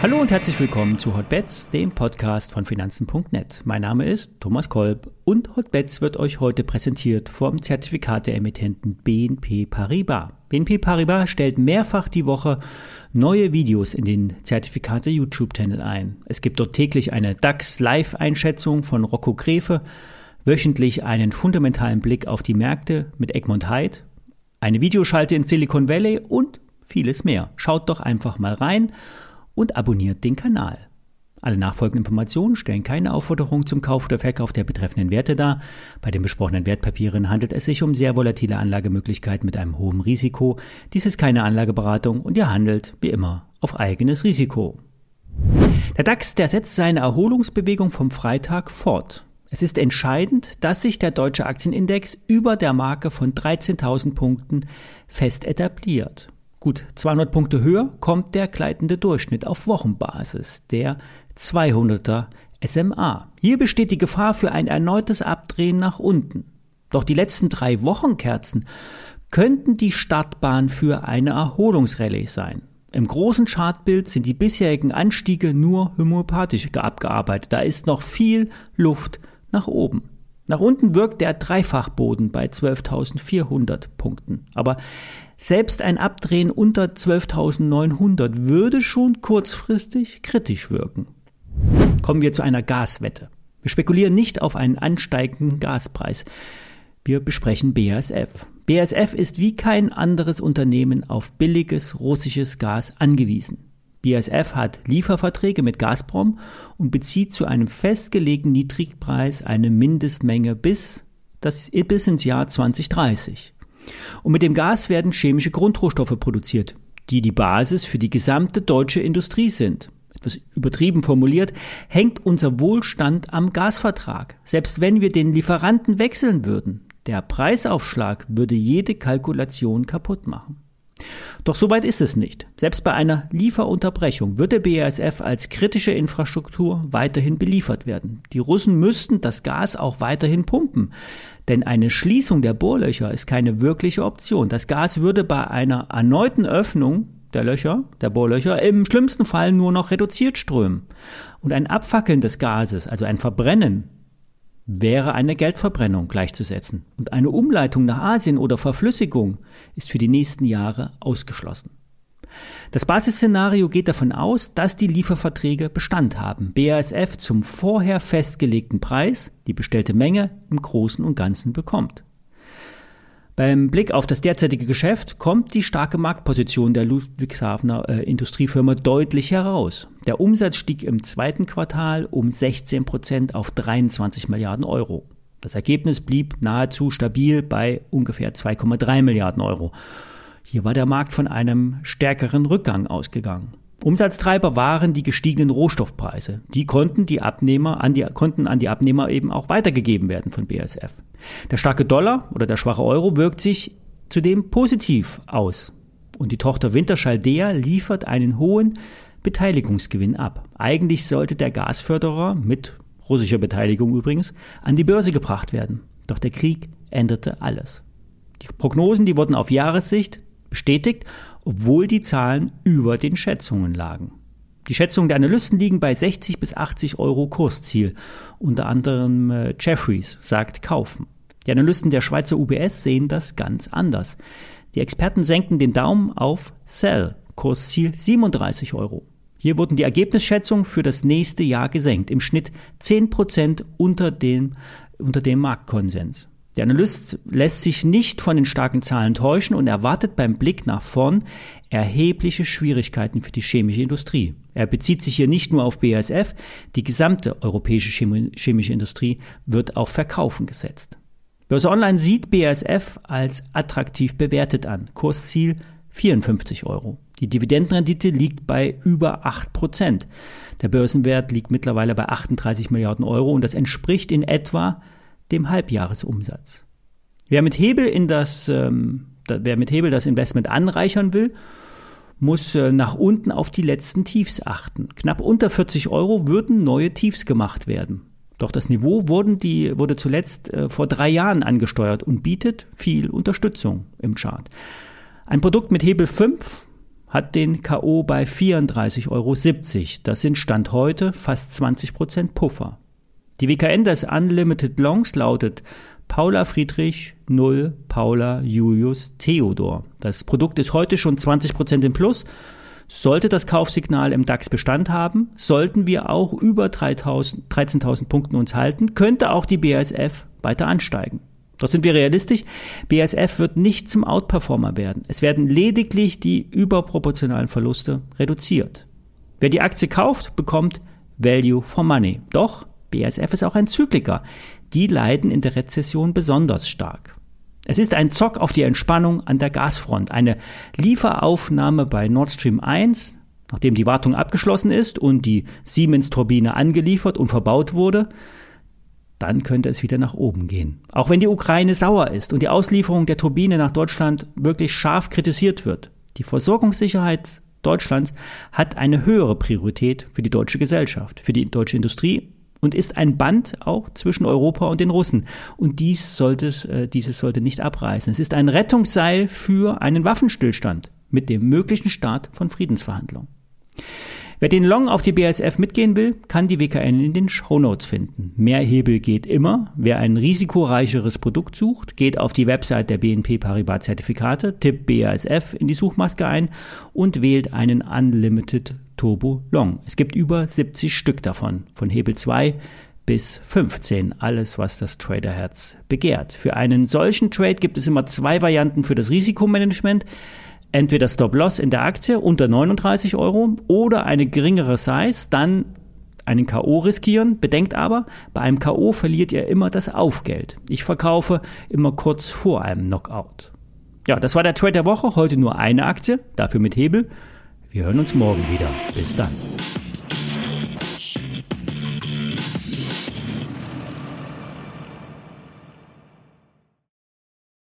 Hallo und herzlich willkommen zu Hotbets, dem Podcast von Finanzen.net. Mein Name ist Thomas Kolb und Hotbets wird euch heute präsentiert vom Zertifikate-Emittenten BNP Paribas. BNP Paribas stellt mehrfach die Woche neue Videos in den Zertifikate YouTube-Channel ein. Es gibt dort täglich eine DAX-Live-Einschätzung von Rocco Grefe, wöchentlich einen fundamentalen Blick auf die Märkte mit Egmont Hyde, eine Videoschalte in Silicon Valley und vieles mehr. Schaut doch einfach mal rein und abonniert den Kanal. Alle nachfolgenden Informationen stellen keine Aufforderung zum Kauf oder Verkauf der betreffenden Werte dar. Bei den besprochenen Wertpapieren handelt es sich um sehr volatile Anlagemöglichkeiten mit einem hohen Risiko. Dies ist keine Anlageberatung und ihr handelt, wie immer, auf eigenes Risiko. Der DAX, der setzt seine Erholungsbewegung vom Freitag fort. Es ist entscheidend, dass sich der deutsche Aktienindex über der Marke von 13.000 Punkten fest etabliert. Gut 200 Punkte höher kommt der gleitende Durchschnitt auf Wochenbasis, der 200er SMA. Hier besteht die Gefahr für ein erneutes Abdrehen nach unten. Doch die letzten drei Wochenkerzen könnten die Startbahn für eine Erholungsrallye sein. Im großen Chartbild sind die bisherigen Anstiege nur homöopathisch abgearbeitet. Da ist noch viel Luft nach oben. Nach unten wirkt der Dreifachboden bei 12.400 Punkten. Aber selbst ein Abdrehen unter 12.900 würde schon kurzfristig kritisch wirken. Kommen wir zu einer Gaswette. Wir spekulieren nicht auf einen ansteigenden Gaspreis. Wir besprechen BASF. BASF ist wie kein anderes Unternehmen auf billiges russisches Gas angewiesen. BASF hat Lieferverträge mit Gazprom und bezieht zu einem festgelegten Niedrigpreis eine Mindestmenge bis, das, bis ins Jahr 2030. Und mit dem Gas werden chemische Grundrohstoffe produziert, die die Basis für die gesamte deutsche Industrie sind. Etwas übertrieben formuliert, hängt unser Wohlstand am Gasvertrag. Selbst wenn wir den Lieferanten wechseln würden, der Preisaufschlag würde jede Kalkulation kaputt machen. Doch so weit ist es nicht. Selbst bei einer Lieferunterbrechung wird der BASF als kritische Infrastruktur weiterhin beliefert werden. Die Russen müssten das Gas auch weiterhin pumpen. Denn eine Schließung der Bohrlöcher ist keine wirkliche Option. Das Gas würde bei einer erneuten Öffnung der Löcher, der Bohrlöcher, im schlimmsten Fall nur noch reduziert strömen. Und ein Abfackeln des Gases, also ein Verbrennen, wäre eine Geldverbrennung gleichzusetzen. Und eine Umleitung nach Asien oder Verflüssigung ist für die nächsten Jahre ausgeschlossen. Das Basisszenario geht davon aus, dass die Lieferverträge Bestand haben, BASF zum vorher festgelegten Preis die bestellte Menge im Großen und Ganzen bekommt. Beim Blick auf das derzeitige Geschäft kommt die starke Marktposition der Ludwigshafener äh, Industriefirma deutlich heraus. Der Umsatz stieg im zweiten Quartal um 16 Prozent auf 23 Milliarden Euro. Das Ergebnis blieb nahezu stabil bei ungefähr 2,3 Milliarden Euro. Hier war der Markt von einem stärkeren Rückgang ausgegangen. Umsatztreiber waren die gestiegenen Rohstoffpreise. Die konnten, die Abnehmer an die, konnten an die Abnehmer eben auch weitergegeben werden von BASF. Der starke Dollar oder der schwache Euro wirkt sich zudem positiv aus. Und die Tochter Winterschall Dea liefert einen hohen Beteiligungsgewinn ab. Eigentlich sollte der Gasförderer mit russischer Beteiligung übrigens an die Börse gebracht werden. Doch der Krieg änderte alles. Die Prognosen, die wurden auf Jahressicht bestätigt, obwohl die Zahlen über den Schätzungen lagen. Die Schätzungen der Analysten liegen bei 60 bis 80 Euro Kursziel. Unter anderem äh, Jeffries sagt kaufen. Die Analysten der Schweizer UBS sehen das ganz anders. Die Experten senken den Daumen auf Sell, Kursziel 37 Euro. Hier wurden die Ergebnisschätzungen für das nächste Jahr gesenkt, im Schnitt 10 Prozent unter dem, unter dem Marktkonsens. Der Analyst lässt sich nicht von den starken Zahlen täuschen und erwartet beim Blick nach vorn erhebliche Schwierigkeiten für die chemische Industrie. Er bezieht sich hier nicht nur auf BASF, die gesamte europäische chemische Industrie wird auf Verkaufen gesetzt. Börse Online sieht BASF als attraktiv bewertet an. Kursziel 54 Euro. Die Dividendenrendite liegt bei über 8 Prozent. Der Börsenwert liegt mittlerweile bei 38 Milliarden Euro und das entspricht in etwa dem Halbjahresumsatz. Wer mit Hebel in das, ähm, wer mit Hebel das Investment anreichern will, muss äh, nach unten auf die letzten Tiefs achten. Knapp unter 40 Euro würden neue Tiefs gemacht werden. Doch das Niveau wurden die, wurde zuletzt äh, vor drei Jahren angesteuert und bietet viel Unterstützung im Chart. Ein Produkt mit Hebel 5 hat den KO bei 34,70 Euro. Das sind Stand heute fast 20% Puffer. Die WKN des Unlimited Longs lautet Paula Friedrich 0 Paula Julius Theodor. Das Produkt ist heute schon 20% im Plus. Sollte das Kaufsignal im DAX Bestand haben, sollten wir auch über 13.000 Punkten uns halten, könnte auch die BASF weiter ansteigen. Doch sind wir realistisch, BASF wird nicht zum Outperformer werden. Es werden lediglich die überproportionalen Verluste reduziert. Wer die Aktie kauft, bekommt Value for Money. Doch BASF ist auch ein Zykliker. Die leiden in der Rezession besonders stark. Es ist ein Zock auf die Entspannung an der Gasfront. Eine Lieferaufnahme bei Nord Stream 1, nachdem die Wartung abgeschlossen ist und die Siemens-Turbine angeliefert und verbaut wurde, dann könnte es wieder nach oben gehen. Auch wenn die Ukraine sauer ist und die Auslieferung der Turbine nach Deutschland wirklich scharf kritisiert wird. Die Versorgungssicherheit Deutschlands hat eine höhere Priorität für die deutsche Gesellschaft, für die deutsche Industrie und ist ein Band auch zwischen Europa und den Russen. Und dies sollte, äh, dieses sollte nicht abreißen. Es ist ein Rettungsseil für einen Waffenstillstand mit dem möglichen Start von Friedensverhandlungen. Wer den Long auf die BASF mitgehen will, kann die WKN in den Shownotes finden. Mehr Hebel geht immer. Wer ein risikoreicheres Produkt sucht, geht auf die Website der BNP Paribas Zertifikate, tippt BASF in die Suchmaske ein und wählt einen Unlimited Turbo Long. Es gibt über 70 Stück davon, von Hebel 2 bis 15, alles was das Traderherz begehrt. Für einen solchen Trade gibt es immer zwei Varianten für das Risikomanagement entweder Stop-Loss in der Aktie unter 39 Euro oder eine geringere Size, dann einen K.O. riskieren. Bedenkt aber, bei einem K.O. verliert ihr immer das Aufgeld. Ich verkaufe immer kurz vor einem Knockout. Ja, das war der Trade der Woche. Heute nur eine Aktie, dafür mit Hebel. Wir hören uns morgen wieder. Bis dann.